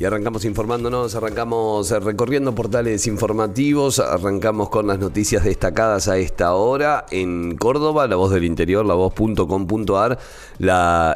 Y arrancamos informándonos, arrancamos eh, recorriendo portales informativos, arrancamos con las noticias destacadas a esta hora en Córdoba, La Voz del Interior, la voz.com.ar.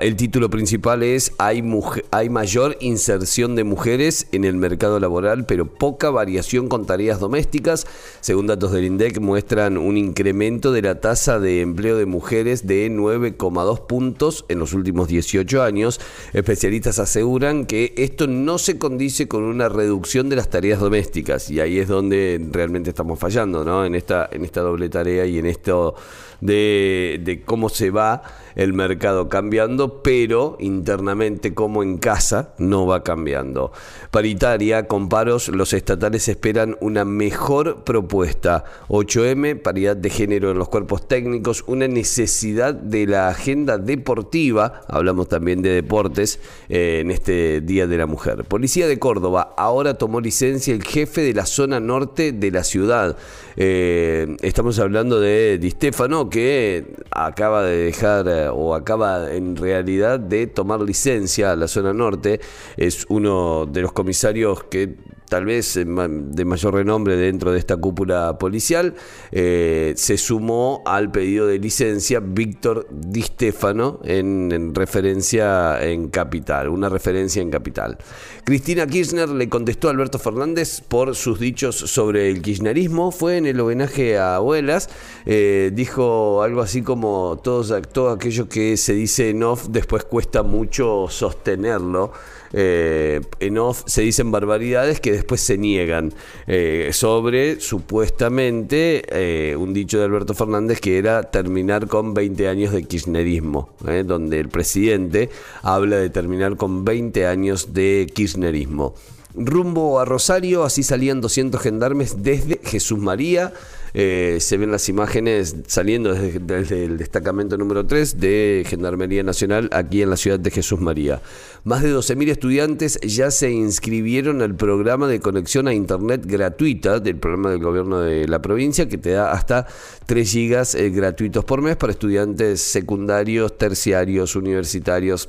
el título principal es hay, hay mayor inserción de mujeres en el mercado laboral, pero poca variación con tareas domésticas. Según datos del INDEC, muestran un incremento de la tasa de empleo de mujeres de 9,2 puntos en los últimos 18 años. Especialistas aseguran que esto no se condice con una reducción de las tareas domésticas y ahí es donde realmente estamos fallando, ¿no? En esta, en esta doble tarea y en esto de, cómo se va el mercado cambiando, pero internamente como en casa no va cambiando. Paritaria, con paros, los estatales esperan una mejor propuesta. 8M, paridad de género en los cuerpos técnicos, una necesidad de la agenda deportiva, hablamos también de deportes eh, en este Día de la Mujer. Policía de Córdoba, ahora tomó licencia el jefe de la zona norte de la ciudad. Eh, estamos hablando de Di Stefano, que acaba de dejar eh, o acaba en realidad de tomar licencia a la zona norte. Es uno de los comisarios que tal vez eh, de mayor renombre dentro de esta cúpula policial, eh, se sumó al pedido de licencia Víctor Di Stefano en, referencia en Capital, una referencia en Capital. Cristina Kirchner le contestó a Alberto Fernández por sus dichos sobre el kirchnerismo, fue en el homenaje a abuelas, eh, dijo algo así como todo, todo aquello que se dice en off después cuesta mucho sostenerlo. Eh, en off se dicen barbaridades que después se niegan eh, sobre supuestamente eh, un dicho de Alberto Fernández que era terminar con 20 años de kirchnerismo, donde el presidente habla de terminar con 20 años de kirchnerismo. Rumbo a Rosario, así salían 200 gendarmes desde Jesús María. Eh, se ven las imágenes saliendo desde, el destacamento número 3 de Gendarmería Nacional aquí en la ciudad de Jesús María. Más de 12.000 estudiantes ya se inscribieron al programa de conexión a Internet gratuita del programa del gobierno de la provincia que te da hasta 3 gigas eh, gratuitos por mes para estudiantes secundarios, terciarios, universitarios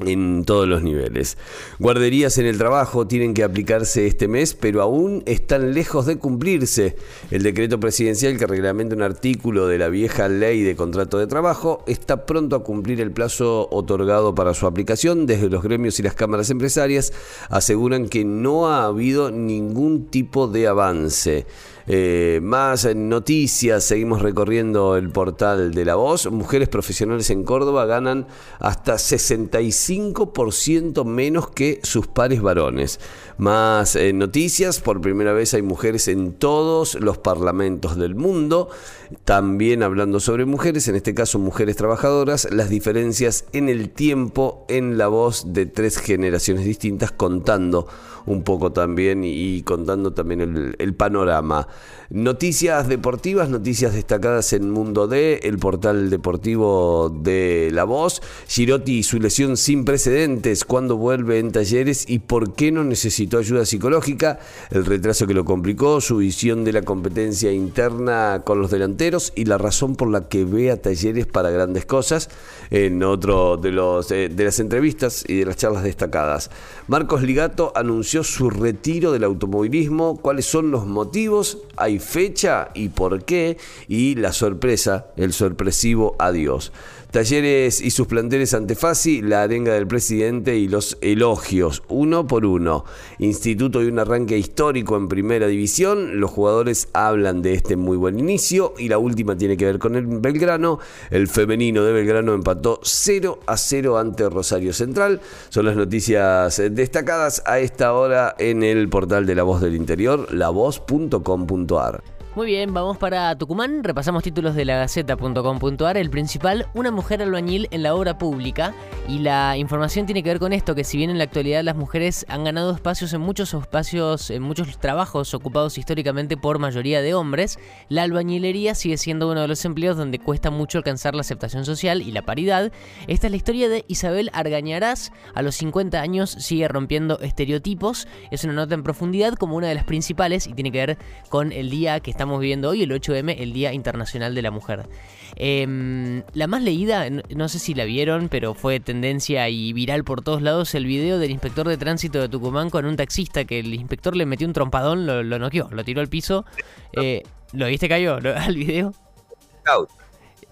en todos los niveles. Guarderías en el trabajo tienen que aplicarse este mes, pero aún están lejos de cumplirse. El decreto presidencial que reglamenta un artículo de la vieja ley de contrato de trabajo está pronto a cumplir el plazo otorgado para su aplicación. Desde los gremios y las cámaras empresarias aseguran que no ha habido ningún tipo de avance. Eh, más noticias, seguimos recorriendo el portal de La Voz. Mujeres profesionales en Córdoba ganan hasta 65% menos que sus pares varones. Más eh, noticias, por primera vez hay mujeres en todos los parlamentos del mundo. También hablando sobre mujeres, en este caso mujeres trabajadoras, las diferencias en el tiempo en la voz de tres generaciones distintas contando un poco también y, contando también el, panorama. Noticias deportivas, noticias destacadas en Mundo D, el portal deportivo de La Voz, Girotti y su lesión sin precedentes, cuando vuelve en talleres y por qué no necesitó ayuda psicológica, el retraso que lo complicó, su visión de la competencia interna con los delanteros y la razón por la que ve a talleres para grandes cosas. En otro de, los, eh, de las entrevistas y de las charlas destacadas. Marcos Ligato anunció su retiro del automovilismo, cuáles son los motivos, hay fecha y por qué, y la sorpresa, el sorpresivo adiós. Talleres y sus planteles ante Fasi, la arenga del presidente y los elogios, uno por uno. Instituto de un arranque histórico en primera división, los jugadores hablan de este muy buen inicio y la última tiene que ver con el Belgrano. El femenino de Belgrano empató 0 a 0 ante Rosario Central. Son las noticias destacadas a esta hora en el portal de La Voz del Interior, lavoz.com.ar. Muy bien, vamos para Tucumán. Repasamos títulos de la Gaceta.com.ar. El principal, una mujer albañil en la obra pública. Y la información tiene que ver con esto, que si bien en la actualidad las mujeres han ganado espacios en muchos espacios, en muchos trabajos ocupados históricamente por mayoría de hombres, la albañilería sigue siendo uno de los empleos donde cuesta mucho alcanzar la aceptación social y la paridad. Esta es la historia de Isabel Argañarás. A los 50 años sigue rompiendo estereotipos. Es una nota en profundidad como una de las principales y tiene que ver con el día que estamos estamos viviendo hoy, el 8M, el Día Internacional de la Mujer. Em, la más leída, no sé si la vieron, pero fue tendencia y viral por todos lados el video del inspector de tránsito de Tucumán con un taxista que el inspector le metió un trompadón, lo, lo noqueó, lo tiró al piso. Eh, ¿Lo viste, cayó al video?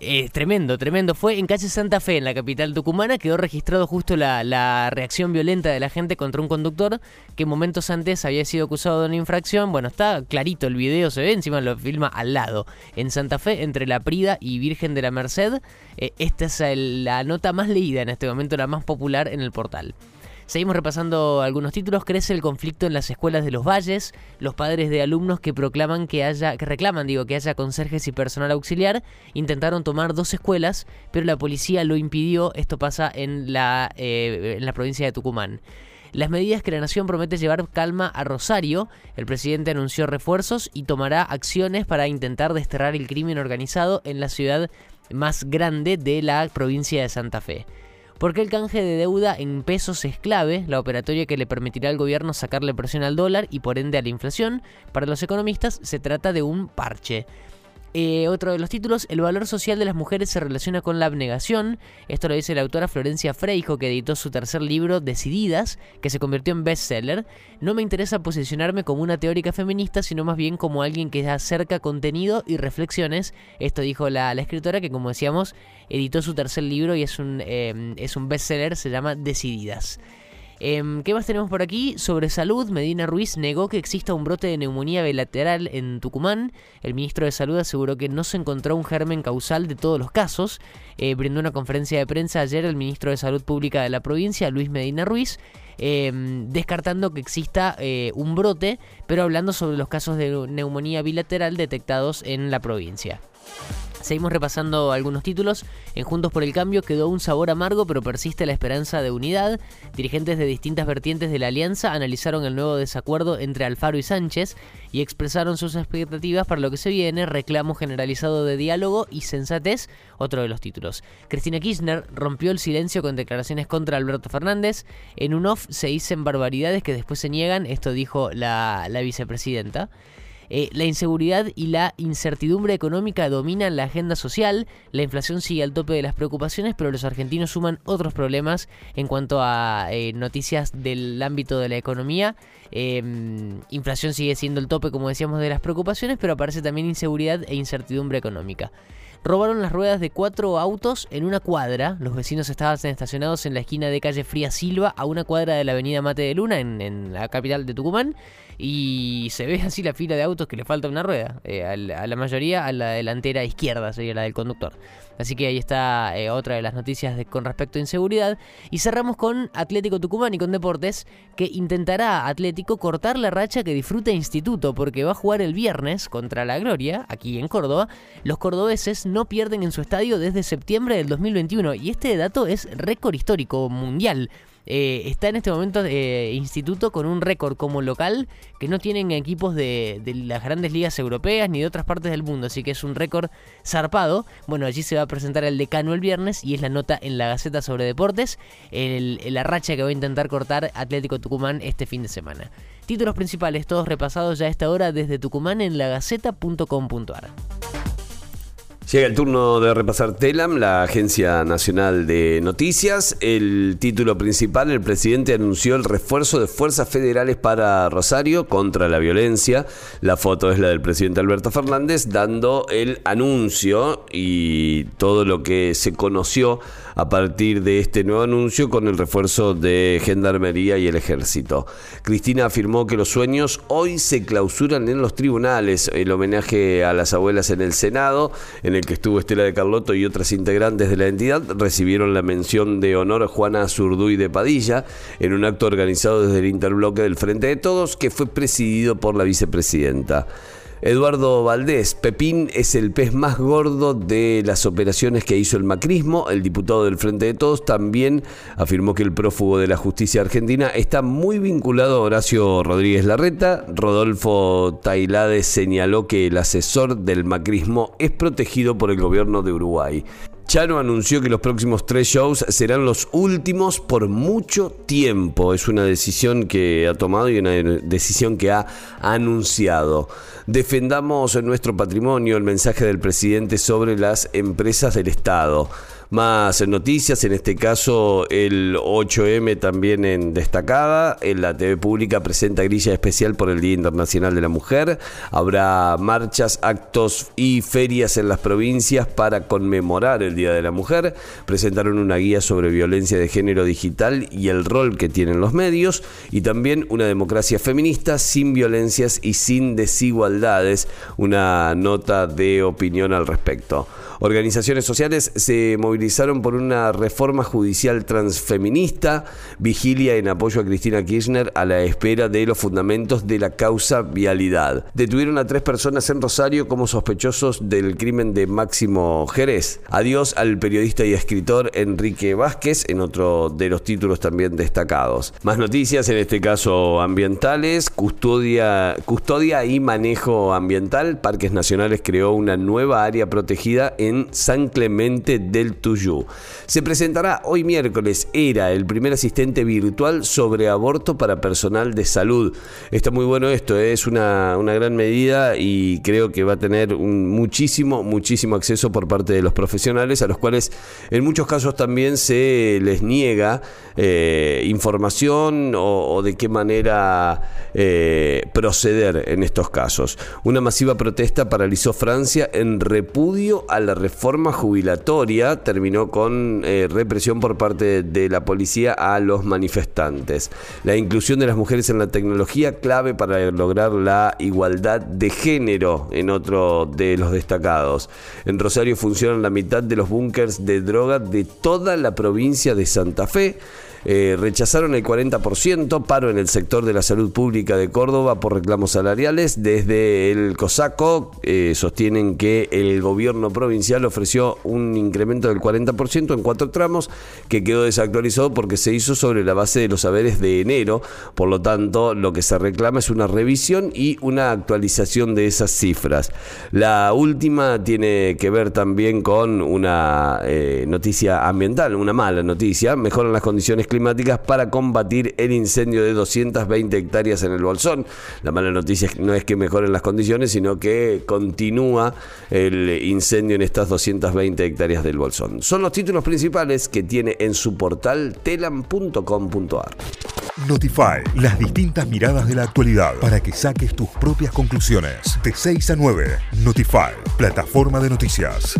Eh, tremendo, tremendo. Fue en calle Santa Fe, en la capital tucumana, quedó registrado justo la, reacción violenta de la gente contra un conductor que momentos antes había sido acusado de una infracción. Bueno, está clarito el video, se ve, encima lo filma al lado. En Santa Fe, entre La Prida y Virgen de la Merced, eh, esta es la nota más leída en este momento, la más popular en el portal. Seguimos repasando algunos títulos. Crece el conflicto en las escuelas de los valles. Los padres de alumnos que proclaman que haya, que reclaman, digo, que haya conserjes y personal auxiliar, intentaron tomar dos escuelas, pero la policía lo impidió. Esto pasa en la, eh, en la provincia de Tucumán. Las medidas que la nación promete llevar calma a Rosario. El presidente anunció refuerzos y tomará acciones para intentar desterrar el crimen organizado en la ciudad más grande de la provincia de Santa Fe porque el canje de deuda en pesos es clave, la operatoria que le permitirá al gobierno sacarle presión al dólar y por ende a la inflación. Para los economistas se trata de un parche. Eh, otro de los títulos, el valor social de las mujeres se relaciona con la abnegación. Esto lo dice la autora Florencia Freijo, que editó su tercer libro, Decididas, que se convirtió en bestseller. No me interesa posicionarme como una teórica feminista, sino más bien como alguien que acerca contenido y reflexiones. Esto dijo la, escritora, que como decíamos, editó su tercer libro y es un, eh, es un bestseller, se llama Decididas. Em, ¿Qué más tenemos por aquí? Sobre salud, Medina Ruiz negó que exista un brote de neumonía bilateral en Tucumán. El ministro de Salud aseguró que no se encontró un germen causal de todos los casos. Eh, brindó una conferencia de prensa ayer el ministro de Salud Pública de la provincia, Luis Medina Ruiz. Em, descartando que exista eh, un brote, pero hablando sobre los casos de neumonía bilateral detectados en la provincia. Seguimos repasando algunos títulos. En Juntos por el Cambio quedó un sabor amargo, pero persiste la esperanza de unidad. Dirigentes de distintas vertientes de la alianza analizaron el nuevo desacuerdo entre Alfaro y Sánchez y expresaron sus expectativas para lo que se viene, reclamo generalizado de diálogo y sensatez, otro de los títulos. Cristina Kirchner rompió el silencio con declaraciones contra Alberto Fernández. En un off se dicen barbaridades que después se niegan, esto dijo la, la vicepresidenta. Eh, la inseguridad y la incertidumbre económica dominan la agenda social, la inflación sigue al tope de las preocupaciones, pero los argentinos suman otros problemas en cuanto a eh, noticias del ámbito de la economía. Em, inflación sigue siendo el tope, como decíamos, de las preocupaciones, pero aparece también inseguridad e incertidumbre económica robaron las ruedas de cuatro autos en una cuadra. Los vecinos estaban estacionados en la esquina de calle Fría Silva, a una cuadra de la avenida Mate de Luna, en, la capital de Tucumán. Y se ve así la fila de autos que le falta una rueda. Eh, a, la, mayoría a la delantera izquierda, sería la del conductor. Así que ahí está eh, otra de las noticias con respecto a inseguridad. Y cerramos con Atlético Tucumán y con Deportes, que intentará Atlético cortar la racha que disfruta Instituto, porque va a jugar el viernes contra la Gloria, aquí en Córdoba. Los cordobeses no pierden en su estadio desde septiembre del 2021 y este dato es récord histórico mundial. Eh, está en este momento eh, Instituto con un récord como local que no tienen equipos de, las grandes ligas europeas ni de otras partes del mundo, así que es un récord zarpado. Bueno, allí se va a presentar el decano el viernes y es la nota en la Gaceta sobre Deportes, la racha que va a intentar cortar Atlético Tucumán este fin de semana. Títulos principales, todos repasados ya a esta hora desde Tucumán en lagaceta.com.ar. Llega el turno de repasar TELAM, la Agencia Nacional de Noticias. El título principal, el presidente anunció el refuerzo de fuerzas federales para Rosario contra la violencia. La foto es la del presidente Alberto Fernández dando el anuncio y todo lo que se conoció a partir de este nuevo anuncio con el refuerzo de Gendarmería y el Ejército. Cristina afirmó que los sueños hoy se clausuran en los tribunales. El homenaje a las abuelas en el Senado, en el que estuvo Estela de Carlotto y otras integrantes de la entidad, recibieron la mención de honor a Juana Zurduy de Padilla en un acto organizado desde el interbloque del Frente de Todos que fue presidido por la vicepresidenta. Eduardo Valdés, Pepín es el pez más gordo de las operaciones que hizo el macrismo. El diputado del Frente de Todos también afirmó que el prófugo de la justicia argentina está muy vinculado a Horacio Rodríguez Larreta. Rodolfo Tailade señaló que el asesor del macrismo es protegido por el gobierno de Uruguay. Chano anunció que los próximos tres shows serán los últimos por mucho tiempo. Es una decisión que ha tomado y una decisión que ha anunciado. Defendamos nuestro patrimonio, el mensaje del presidente sobre las empresas del Estado más noticias, en este caso el 8M también en destacada, en la TV pública presenta grilla especial por el Día Internacional de la Mujer, habrá marchas, actos y ferias en las provincias para conmemorar el Día de la Mujer, presentaron una guía sobre violencia de género digital y el rol que tienen los medios. Y también una democracia feminista sin violencias y sin desigualdades, una nota de opinión al respecto. Organizaciones sociales se movilizaron por una reforma judicial transfeminista, vigilia en apoyo a Cristina Kirchner a la espera de los fundamentos de la causa vialidad. Detuvieron a tres personas en Rosario como sospechosos del crimen de Máximo Jerez. Adiós al periodista y escritor Enrique Vázquez en otro de los títulos también destacados. Más noticias, en este caso ambientales, custodia, custodia y manejo ambiental. Parques Nacionales creó una nueva área protegida en San Clemente del Se presentará hoy miércoles ERA, el primer asistente virtual sobre aborto para personal de salud. Está muy bueno esto, ¿eh? es una, gran medida y creo que va a tener muchísimo, muchísimo acceso por parte de los profesionales, a los cuales en muchos casos también se les niega eh, información o, de qué manera eh, proceder en estos casos. Una masiva protesta paralizó Francia en repudio a la reforma jubilatoria terminó con eh, represión por parte de la policía a los manifestantes. La inclusión de las mujeres en la tecnología clave para lograr la igualdad de género en otro de los destacados. En Rosario funcionan la mitad de los búnkers de droga de toda la provincia de Santa Fe. Eh, rechazaron el 40%, paro en el sector de la salud pública de Córdoba por reclamos salariales. Desde el COSACO eh, sostienen que el gobierno provincial ofreció un incremento del 40% en cuatro tramos que quedó desactualizado porque se hizo sobre la base de los saberes de enero. Por lo tanto, lo que se reclama es una revisión y una actualización de esas cifras. La última tiene que ver también con una eh, noticia ambiental, una mala noticia. Mejoran las condiciones climáticas para combatir el incendio de 220 hectáreas en el Bolsón. La mala noticia no es que mejoren las condiciones, sino que continúa el incendio en estas 220 hectáreas del Bolsón. Son los títulos principales que tiene en su portal telam.com.ar. Notify, las distintas miradas de la actualidad para que saques tus propias conclusiones. De 6 a 9, Notify, plataforma de noticias.